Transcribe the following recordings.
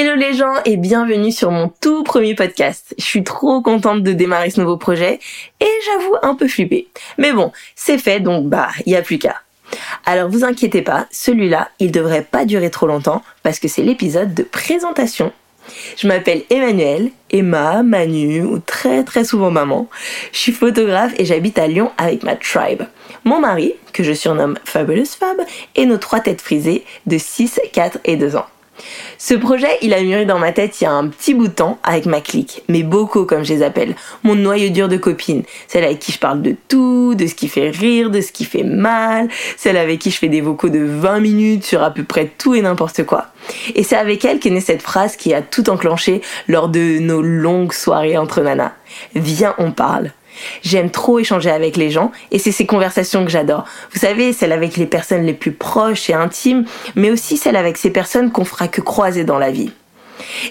Hello les gens et bienvenue sur mon tout premier podcast. Je suis trop contente de démarrer ce nouveau projet et j'avoue un peu flippée. Mais bon, c'est fait donc bah, il y a plus qu'à. Alors vous inquiétez pas, celui-là, il devrait pas durer trop longtemps parce que c'est l'épisode de présentation. Je m'appelle Emmanuel, Emma, Manu ou très très souvent maman. Je suis photographe et j'habite à Lyon avec ma tribe. Mon mari, que je surnomme Fabulous Fab, et nos trois têtes frisées de 6, 4 et 2 ans. Ce projet, il a mûri dans ma tête il y a un petit bout de temps avec ma clique, mes bocaux comme je les appelle, mon noyau dur de copines, celle avec qui je parle de tout, de ce qui fait rire, de ce qui fait mal, celle avec qui je fais des vocaux de 20 minutes sur à peu près tout et n'importe quoi. Et c'est avec elle qu'est née cette phrase qui a tout enclenché lors de nos longues soirées entre nanas. Viens, on parle. J'aime trop échanger avec les gens et c'est ces conversations que j'adore. Vous savez, celles avec les personnes les plus proches et intimes, mais aussi celles avec ces personnes qu'on fera que croiser dans la vie.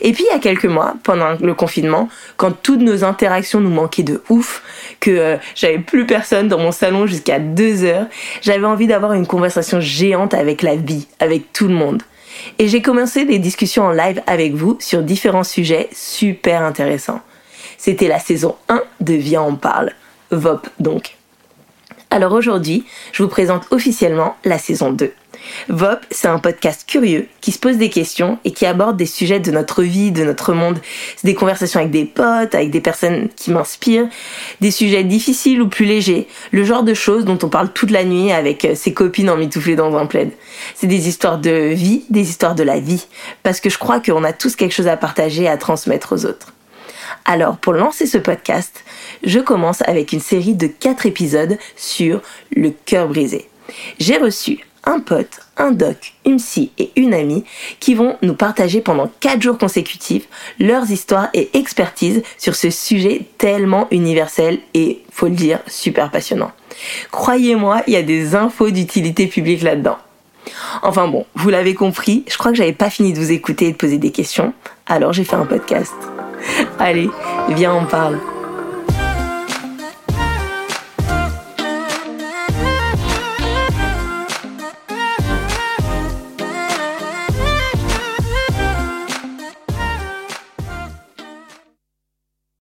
Et puis il y a quelques mois, pendant le confinement, quand toutes nos interactions nous manquaient de ouf, que euh, j'avais plus personne dans mon salon jusqu'à deux heures, j'avais envie d'avoir une conversation géante avec la vie, avec tout le monde. Et j'ai commencé des discussions en live avec vous sur différents sujets super intéressants. C'était la saison 1 de Viens on parle. VOP donc. Alors aujourd'hui, je vous présente officiellement la saison 2. VOP, c'est un podcast curieux qui se pose des questions et qui aborde des sujets de notre vie, de notre monde. C'est des conversations avec des potes, avec des personnes qui m'inspirent, des sujets difficiles ou plus légers, le genre de choses dont on parle toute la nuit avec euh, ses copines emmitouflées dans un plaid. C'est des histoires de vie, des histoires de la vie, parce que je crois qu'on a tous quelque chose à partager à transmettre aux autres. Alors, pour lancer ce podcast, je commence avec une série de 4 épisodes sur le cœur brisé. J'ai reçu un pote, un doc, une psy et une amie qui vont nous partager pendant 4 jours consécutifs leurs histoires et expertises sur ce sujet tellement universel et, faut le dire, super passionnant. Croyez-moi, il y a des infos d'utilité publique là-dedans. Enfin bon, vous l'avez compris, je crois que j'avais pas fini de vous écouter et de poser des questions, alors j'ai fait un podcast. Allez, viens, on parle.